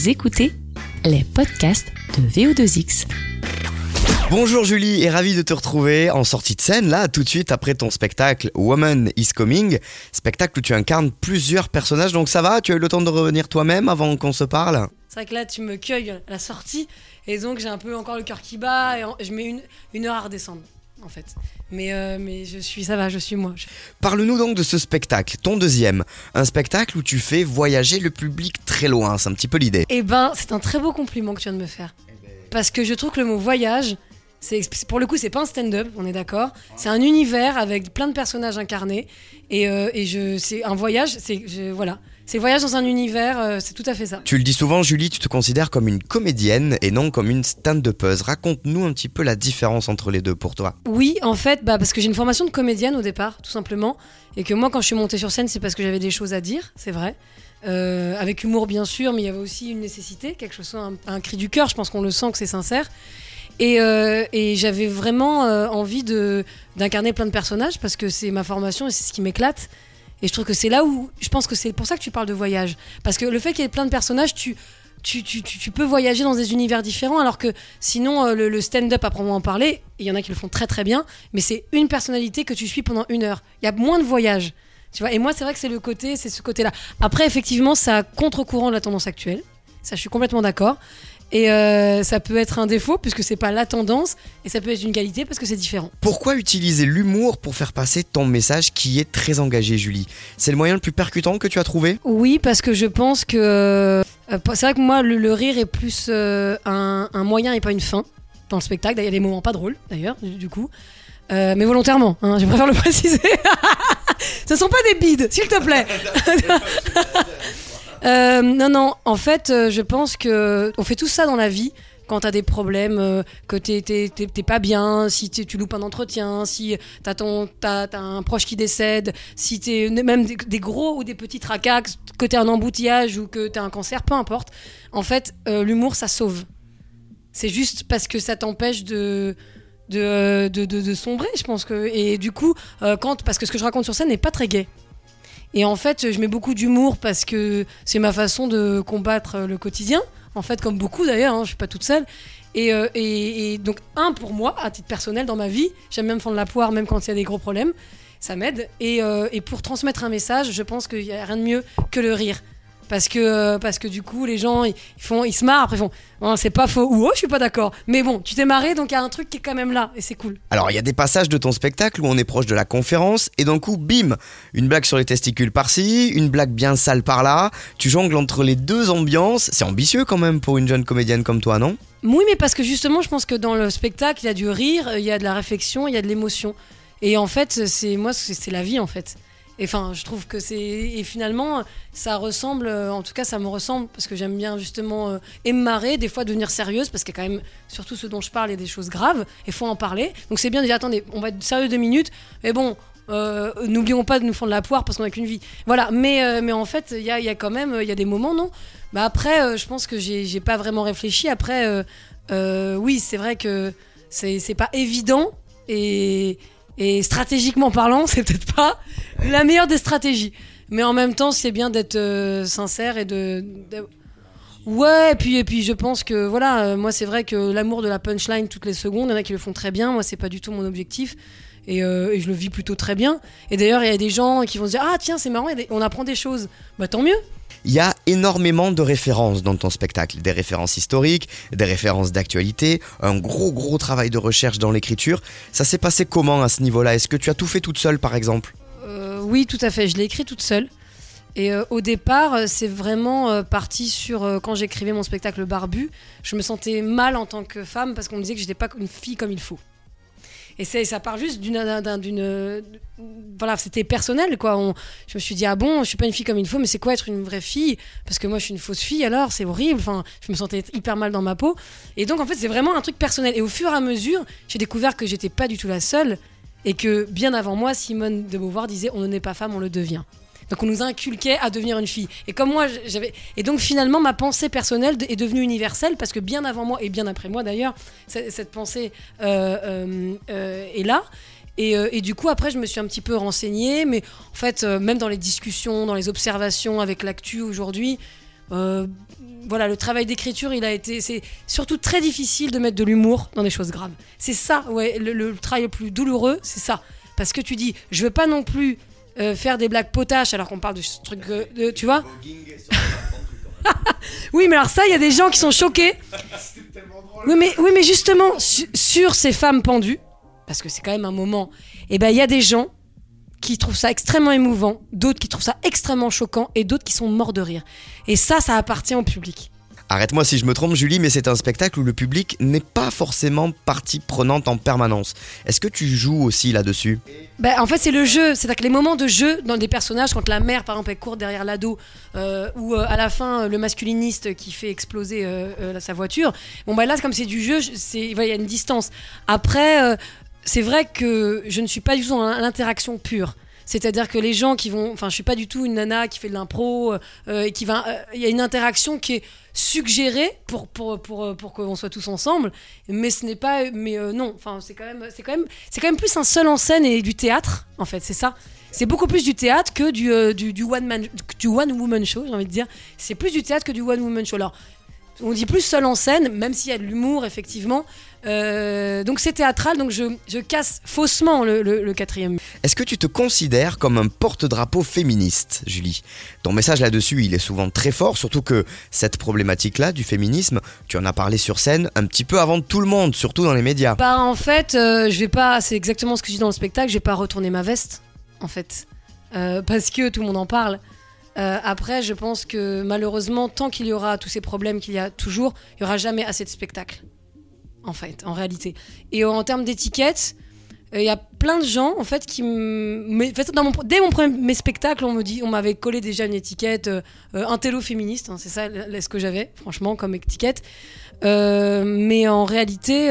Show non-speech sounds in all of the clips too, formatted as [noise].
Vous écoutez les podcasts de VO2X. Bonjour Julie et ravi de te retrouver en sortie de scène là tout de suite après ton spectacle Woman is Coming, spectacle où tu incarnes plusieurs personnages. Donc ça va, tu as eu le temps de revenir toi-même avant qu'on se parle? C'est vrai que là tu me cueilles à la sortie et donc j'ai un peu encore le cœur qui bat et je mets une, une heure à redescendre en fait. Mais, euh, mais je suis, ça va, je suis moi. Parle-nous donc de ce spectacle, ton deuxième, un spectacle où tu fais voyager le public très loin, c'est un petit peu l'idée. Eh ben, c'est un très beau compliment que tu viens de me faire. Parce que je trouve que le mot voyage, c'est pour le coup, c'est pas un stand-up, on est d'accord. C'est un univers avec plein de personnages incarnés. Et, euh, et je, c'est un voyage, c'est voilà, c'est voyage dans un univers, euh, c'est tout à fait ça. Tu le dis souvent Julie, tu te considères comme une comédienne et non comme une stand-upeuse. Raconte-nous un petit peu la différence entre les deux pour toi. Oui, en fait, bah, parce que j'ai une formation de comédienne au départ, tout simplement. Et que moi, quand je suis montée sur scène, c'est parce que j'avais des choses à dire, c'est vrai. Euh, avec humour, bien sûr, mais il y avait aussi une nécessité, quelque chose, un, un cri du cœur. Je pense qu'on le sent que c'est sincère. Et, euh, et j'avais vraiment euh, envie de d'incarner plein de personnages parce que c'est ma formation et c'est ce qui m'éclate. Et je trouve que c'est là où je pense que c'est pour ça que tu parles de voyage. Parce que le fait qu'il y ait plein de personnages, tu, tu, tu, tu- peux voyager dans des univers différents, alors que sinon, euh, le, stand-up, à en parler, il y en a qui le font très très bien, mais c'est une personnalité que tu suis pendant une heure. Il y a moins de voyages. Tu vois, et moi, c'est vrai que c'est le côté, c'est ce côté-là. Après, effectivement, ça contre-courant de la tendance actuelle. Ça, je suis complètement d'accord. Et euh, ça peut être un défaut, puisque c'est pas la tendance, et ça peut être une qualité, parce que c'est différent. Pourquoi utiliser l'humour pour faire passer ton message qui est très engagé Julie? C'est le moyen le plus percutant que tu as trouvé? Oui, parce que je pense que. euh, c'est vrai que moi, le, le rire est plus euh, un, un moyen et pas une fin dans le spectacle. Il y a des moments pas drôles, d'ailleurs, du, du coup. Euh, mais volontairement, hein, je préfère le [laughs] préciser. Ce sont pas des bides, s'il te plaît. [laughs] Euh, non, non, en fait, euh, je pense que on fait tout ça dans la vie. Quand t'as des problèmes, euh, que t'es- pas bien, si tu loupes un entretien, si t'as ton- un proche qui décède, si t'es même des, gros ou des petits tracas, que t'es un embouteillage ou que t'as un cancer, peu importe. En fait, l'humour, ça sauve. C'est juste parce que ça t'empêche de, de, de, sombrer, je pense que. Et du coup, quand, parce que ce que je raconte sur scène n'est pas très gai. Et en fait, je mets beaucoup d'humour parce que c'est ma façon de combattre euh, le quotidien. En fait, comme beaucoup d'ailleurs, hein, je suis pas toute seule. Et, euh, et donc, un, pour moi, à titre personnel, dans ma vie, j'aime bien me fendre la poire, même quand il y a des gros problèmes. Ça m'aide. Et, euh, et pour transmettre un message, je pense qu'il n'y a rien de mieux que le rire. Parce que, parce que du coup, les gens, ils, font, ils se marrent, après ils font Oh, c'est pas faux, ou oh, je suis pas d'accord. Mais bon, tu t'es marré, donc il y a un truc qui est quand même là, et c'est cool. Alors il y a des passages de ton spectacle où on est proche de la conférence et d'un coup bim Une blague sur les testicules par-ci, une blague bien sale par-là, tu jongles entre les deux ambiances, c'est ambitieux quand même pour une jeune comédienne comme toi non? Oui, mais parce que justement, je pense que dans le spectacle, il y a du rire, il y a de la réflexion, il y a de l'émotion. Et en fait, c'est moi, c'est la vie en fait. Et enfin, je trouve que c'est et finalement, ça ressemble, euh, en tout cas, ça me ressemble parce que j'aime bien justement euh, et me marrer, des fois devenir sérieuse parce qu'il y a quand même surtout ce dont je parle, il y a des choses graves et faut en parler. Donc c'est bien de dire attendez, on va être sérieux deux minutes, mais bon. euh, N'oublions pas de nous fendre la poire parce qu'on n'a qu'une vie. Voilà, mais, euh, mais en fait, il y a, il y a quand même il y a des moments, non? Bah Après, je pense que j'ai pas vraiment réfléchi. Après, oui, c'est vrai que c'est pas évident et, et stratégiquement parlant, [laughs] c'est peut-être pas la meilleure des stratégies. Mais en même temps, c'est bien d'être euh, sincère et de, de- Ouais, et puis, et puis je pense que voilà, euh, moi c'est vrai que l'amour de la punchline toutes les secondes, il y en a qui le font très bien, moi c'est pas du tout mon objectif. Et, euh, et je le vis plutôt très bien. Et d'ailleurs, il y a des gens qui vont se dire Ah, tiens, c'est marrant, on apprend des choses. Bah tant mieux. Il y a énormément de références dans ton spectacle, des références historiques, des références d'actualité, un gros gros travail de recherche dans l'écriture. Ça s'est passé comment à ce niveau-là? Est-ce que tu as tout fait toute seule par exemple? Euh, oui, tout à fait. Je l'ai écrit toute seule. Et euh, au départ, euh, c'est vraiment euh, parti sur quand j'écrivais mon spectacle Barbu, je me sentais mal en tant que femme parce qu'on me disait que j'étais pas une fille comme il faut. Et ça part juste d'une, d'un- d'une, voilà, c'était personnel quoi. On- je me suis dit ah bon, je suis pas une fille comme il faut, mais c'est quoi être une vraie fille? Parce que moi je suis une fausse fille alors, c'est horrible. Enfin, je me sentais hyper mal dans ma peau. Et donc en fait c'est vraiment un truc personnel. Et au fur et à mesure, j'ai découvert que j'étais pas du tout la seule et que bien avant moi, Simone de Beauvoir disait on ne naît pas femme, on le devient. Donc on nous inculquait à devenir une fille. Et comme moi, j'avais et donc finalement ma pensée personnelle est devenue universelle parce que bien avant moi et bien après moi d'ailleurs, cette, pensée euh, euh, euh, est là. Et, du coup, après, je me suis un petit peu renseignée, mais en fait, même dans les discussions, dans les observations avec l'actu aujourd'hui, voilà, le travail d'écriture, il a été. C'est surtout très difficile de mettre de l'humour dans des choses graves. C'est ça, ouais, le, le travail le plus douloureux, c'est ça. Parce que tu dis, je veux pas non plus euh, faire des blagues potaches alors qu'on parle de ce truc, euh, de, tu vois [laughs] Oui, mais alors ça, il y a des gens qui sont choqués. Oui, mais, oui, mais justement, su- sur ces femmes pendues, parce que c'est quand même un moment, et ben il y a des gens qui trouvent ça extrêmement émouvant, d'autres qui trouvent ça extrêmement choquant, et d'autres qui sont morts de rire. Et ça, ça appartient au public. Arrête-moi si je me trompe, Julie, mais c'est un spectacle où le public n'est pas forcément partie prenante en permanence. Est-ce que tu joues aussi là-dessus? Ben, en fait, c'est le jeu. C'est-à-dire que les moments de jeu dans des personnages, quand la mère, par exemple, elle court derrière l'ado, euh, ou euh, à la fin, le masculiniste qui fait exploser euh, sa voiture. Bon, ben là, comme c'est du jeu, il y a une distance. Après, c'est vrai que je ne suis pas du tout dans l'interaction pure. C'est-à-dire que les gens qui vont. Enfin, je suis pas du tout une nana qui fait de l'impro euh, et qui va. euh, Il y a une interaction qui est suggérée pour, pour, pour, euh, pour qu'on soit tous ensemble, mais ce n'est pas. Mais non, enfin, c'est quand, même, c'est, quand même, c'est quand même plus un seul en scène et du théâtre, en fait, c'est ça. C'est beaucoup plus du théâtre que du, du, du one show, j'ai envie de dire. C'est plus du théâtre que du one woman show. Alors, on dit plus seul en scène, même s'il y a de l'humour, effectivement. Euh, donc c'est théâtral, donc je, je casse faussement le, le- le quatrième. Est-ce que tu te considères comme un porte-drapeau féministe, Julie? Ton message là-dessus, il est souvent très fort, surtout que cette problématique-là du féminisme, tu en as parlé sur scène un petit peu avant tout le monde, surtout dans les médias. Bah en fait, euh, je vais pas. C'est exactement ce que je dis dans le spectacle. Je vais pas retourner ma veste, en fait, Euh, parce que tout le monde en parle. Euh, après, je pense que malheureusement, tant qu'il y aura tous ces problèmes qu'il y a toujours, il y aura jamais assez de spectacles. En fait, en réalité. Et en termes d'étiquette, euh, il y a plein de gens en fait qui m- mais, en fait, dans mon, dès mon premier mes spectacles on me dit on m'avait collé déjà une étiquette euh, euh, intello féministe hein, c'est ça ce que j'avais franchement comme étiquette mais en réalité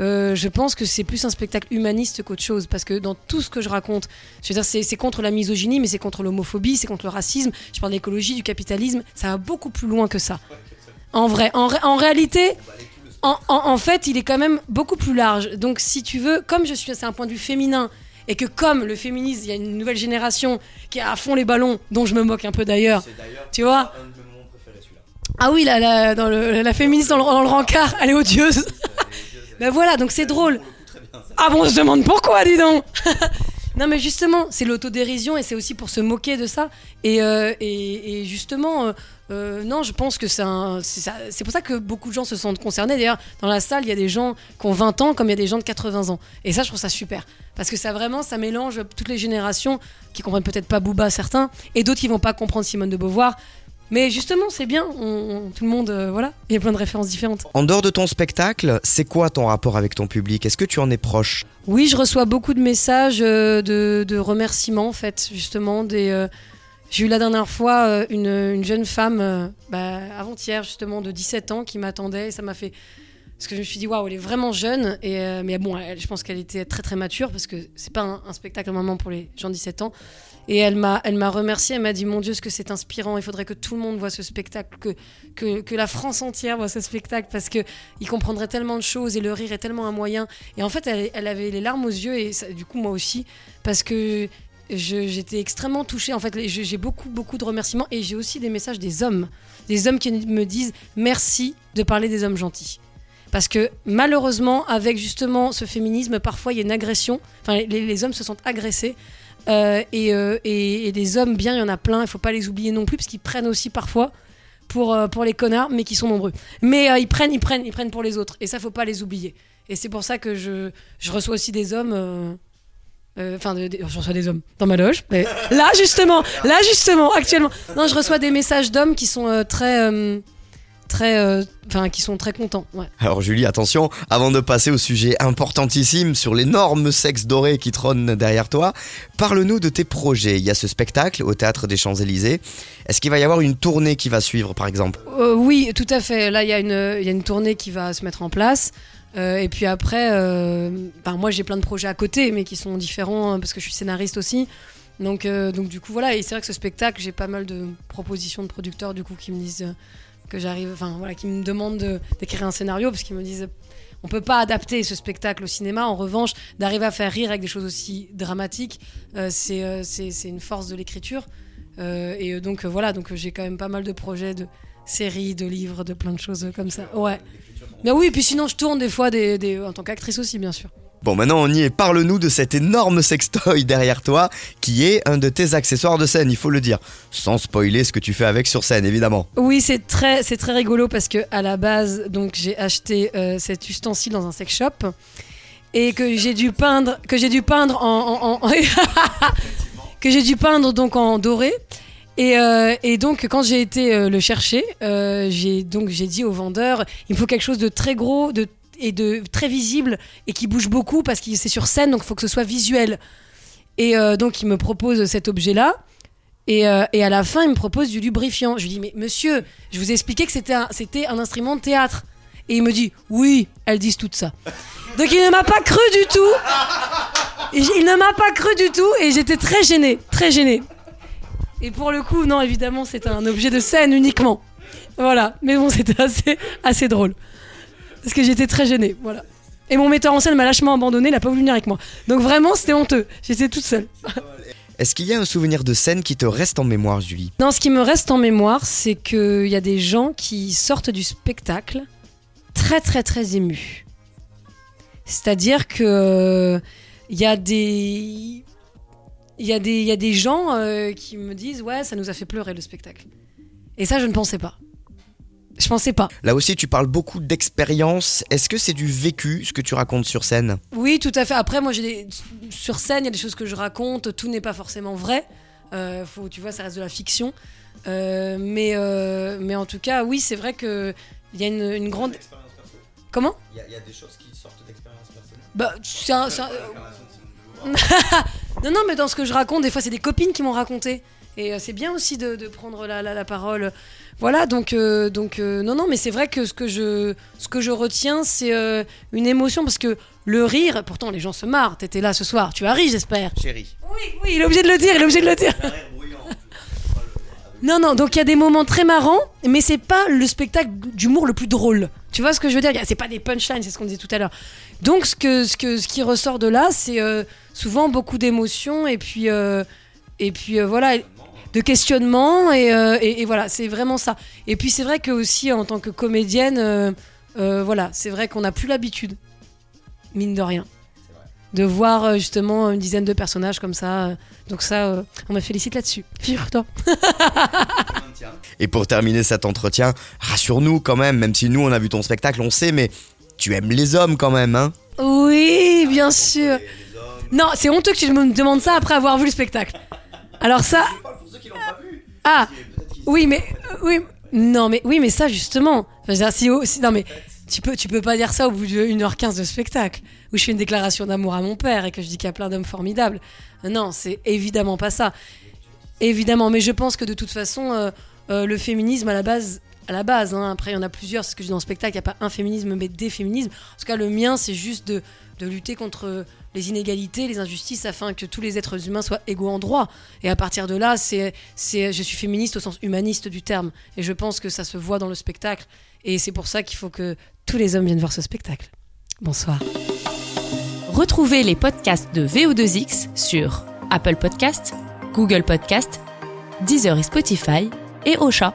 euh, euh, je pense que c'est plus un spectacle humaniste qu'autre chose parce que dans tout ce que je raconte je veux dire c'est contre la misogynie mais c'est contre l'homophobie c'est contre le racisme je parle d'écologie du capitalisme ça va beaucoup plus loin que ça en vrai en, ré- en réalité en, en- en fait, il est quand même beaucoup plus large. Donc, si tu veux, comme je suis, c'est un point de vue féminin, et que comme le féminisme, il y a une nouvelle génération qui est à fond les ballons, dont je me moque un peu d'ailleurs, tu vois. Ah oui, la, la, dans le- la féministe dans le, dans le rencard, elle est odieuse. Ben voilà, donc c'est drôle. Ah bon, on se demande pourquoi, dis donc [laughs] Non mais justement, c'est l'autodérision et c'est aussi pour se moquer de ça. Et, euh, et, et justement, euh, euh, non, je pense que c'est pour ça que beaucoup de gens se sentent concernés. D'ailleurs, dans la salle, il y a des gens qui ont 20 ans comme il y a des gens de 80 ans. Et ça, je trouve ça super. Parce que ça vraiment, ça mélange toutes les générations qui comprennent peut-être pas Booba, certains, et d'autres qui vont pas comprendre Simone de Beauvoir. Mais justement, c'est bien. on- on- tout le monde, euh, voilà, il y a plein de références différentes. En dehors de ton spectacle, c'est quoi ton rapport avec ton public? Est-ce que tu en es proche? Oui, je reçois beaucoup de messages euh, de, de remerciements, en fait, justement. Des, euh, j'ai eu la dernière fois une, une jeune femme, bah, avant-hier, justement, de 17 ans, qui m'attendait. Et ça m'a fait. Parce que je me suis dit, waouh, elle est vraiment jeune. Et, mais bon, elle- je pense qu'elle était très, très mature, parce que c'est pas un, un spectacle normalement pour les gens de 17 ans. Et elle m'a, elle m'a elle m'a dit, mon Dieu, ce que c'est inspirant, il faudrait que tout le monde voit ce spectacle, que, que, la France entière voit ce spectacle, parce que il comprendrait tellement de choses et le rire est tellement un moyen. Et en fait, elle, avait les larmes aux yeux, et du coup, moi aussi, parce que j'étais extrêmement touchée. En fait, j'ai beaucoup, beaucoup de remerciements, et j'ai aussi des messages des hommes, des hommes qui me disent merci de parler des hommes gentils. Parce que malheureusement, avec justement ce féminisme, parfois il y a une agression. Enfin, les, les hommes se sentent agressés. Euh, et, euh, et, des hommes bien, il y en a plein. Il faut pas les oublier non plus, parce qu'ils prennent aussi parfois pour, euh, pour les connards, mais qui sont nombreux. Mais ils prennent, ils prennent, ils prennent pour les autres. Et ça, faut pas les oublier. Et c'est pour ça que je, je reçois aussi des hommes. Enfin, je reçois des hommes dans ma loge. Là, justement, là, justement, actuellement. Non, je reçois des messages d'hommes qui sont très. Très. euh, Enfin, qui sont très contents. Ouais. Alors Julie, attention, avant de passer au sujet importantissime sur l'énorme sexe doré qui trône derrière toi, parle-nous de tes projets. Il y a ce spectacle au Théâtre des Champs-Élysées. Est-ce qu'il va y avoir une tournée qui va suivre, par exemple? Euh, oui, tout à fait. Là, il y, a une- il y a une tournée qui va se mettre en place. Euh, et puis après, ben, moi j'ai plein de projets à côté, mais qui sont différents hein, parce que je suis scénariste aussi. Donc, donc du coup, voilà. Et c'est vrai que ce spectacle, j'ai pas mal de propositions de producteurs du coup qui me disent que j'arrive, enfin voilà, qui me demandent de- d'écrire un scénario parce qu'ils me disent on peut pas adapter ce spectacle au cinéma. En revanche, d'arriver à faire rire avec des choses aussi dramatiques, euh, c'est euh, une force de l'écriture. Euh, et donc euh, voilà, donc euh, j'ai quand même pas mal de projets de séries, de livres, de plein de choses euh, comme ça. Ouais. Mais oui, et puis sinon je tourne des fois des, des- en tant qu'actrice aussi, bien sûr. Bon, maintenant on y est. Parle-nous de cet énorme sextoy derrière toi, qui est un de tes accessoires de scène, il faut le dire. Sans spoiler ce que tu fais avec sur scène, évidemment. Oui, c'est très, très rigolo parce que à la base, donc j'ai acheté euh, cet ustensile dans un sex shop et que j'ai dû peindre, que j'ai dû peindre en, [laughs] que j'ai dû peindre donc en doré. Et, euh, donc quand j'ai été euh, le chercher, j'ai donc j'ai dit au vendeur, il me faut quelque chose de très gros, de et de très visible et qui bouge beaucoup parce que c'est sur scène, donc il faut que ce soit visuel. Et euh, donc il me propose cet objet-là. Et, euh, et à la fin, il me propose du lubrifiant. Je lui dis, mais monsieur, je vous ai expliqué que c'était un, un instrument de théâtre. Et il me dit, oui, elles disent tout ça. Donc il ne m'a pas cru du tout. Il ne m'a pas cru du tout. Et j'étais très gênée, très gênée. Et pour le coup, non, évidemment, c'était un objet de scène uniquement. Voilà. Mais bon, [laughs] c'était assez, assez drôle. Parce que j'étais très gênée, voilà. Et mon metteur en scène m'a lâchement abandonné, il n'a pas voulu venir avec moi. Donc vraiment, c'était honteux. J'étais toute seule. Est-ce qu'il y a un souvenir de scène qui te reste en mémoire, Julie? Non, ce qui me reste en mémoire, c'est qu'il y a des gens qui sortent du spectacle très très très émus. C'est-à-dire que il y a des il y a des il y a des gens euh, qui me disent ouais ça nous a fait pleurer le spectacle. Et ça je ne pensais pas. Je pensais pas. Là aussi, tu parles beaucoup d'expérience. Est-ce que c'est du vécu, ce que tu racontes sur scène? Oui, tout à fait. Après, moi, j'ai des... sur scène, il y a des choses que je raconte. Tout n'est pas forcément vrai. Euh, faut, tu vois, ça reste de la fiction. Euh, mais, euh, mais en tout cas, oui, c'est vrai que il y a une, une grande. Comment? Il y, a des choses qui sortent d'expérience personnelle. Bah, c'est un- [laughs] Non, non, mais dans ce que je raconte, des fois, c'est des copines qui m'ont raconté. Et c'est bien aussi de, de prendre la, la- la parole. Voilà, donc, euh, donc euh, non, non, mais c'est vrai que ce que je, ce que je retiens, c'est euh, une émotion parce que le rire, pourtant les gens se marrent. T'étais là ce soir, tu as ri, j'espère. Chérie. Oui, oui, il est obligé de le dire, il est obligé de le dire. [laughs] Non, non, donc il y a des moments très marrants, mais c'est pas le spectacle d'humour le plus drôle. Tu vois ce que je veux dire? C'est pas des punchlines, c'est ce qu'on disait tout à l'heure. Donc ce, que, ce, que, ce qui ressort de là, c'est euh, souvent beaucoup d'émotions et puis, euh, et puis euh, voilà, de questionnement et, euh, et- et voilà, c'est vraiment ça. Et puis c'est vrai que aussi en tant que comédienne, euh, euh, voilà, c'est vrai qu'on n'a plus l'habitude, mine de rien, de voir justement une dizaine de personnages comme ça. Donc ça, on me félicite là-dessus. Figure-toi. [laughs] Et pour terminer cet entretien, rassure-nous quand même, même si nous on a vu ton spectacle, on sait, mais tu aimes les hommes quand même, hein? Oui, bien sûr. Non, c'est honteux que tu me demandes ça après avoir vu le spectacle. Alors ça. Ah, oui, mais euh, oui, non, mais oui, mais ça justement. Je veux dire, si, si- non, mais tu peux, peux pas dire ça au bout de 1h15 de spectacle où je fais une déclaration d'amour à mon père et que je dis qu'il y a plein d'hommes formidables. Non, c'est évidemment pas ça. Évidemment, mais je pense que de toute façon, euh, euh, le féminisme à la base, à la base, hein, après il y en a plusieurs, c'est ce que je dis dans le spectacle, il n'y a pas un féminisme mais des féminismes. En tout cas, le mien, c'est juste de, de lutter contre les inégalités, les injustices, afin que tous les êtres humains soient égaux en droit. Et à partir de là, c'est, c'est, je suis féministe au sens humaniste du terme. Et je pense que ça se voit dans le spectacle. Et c'est pour ça qu'il faut que tous les hommes viennent voir ce spectacle. Bonsoir. Retrouvez les podcasts de VO2X sur Apple Podcasts, Google Podcasts, Deezer et Spotify et Ocha.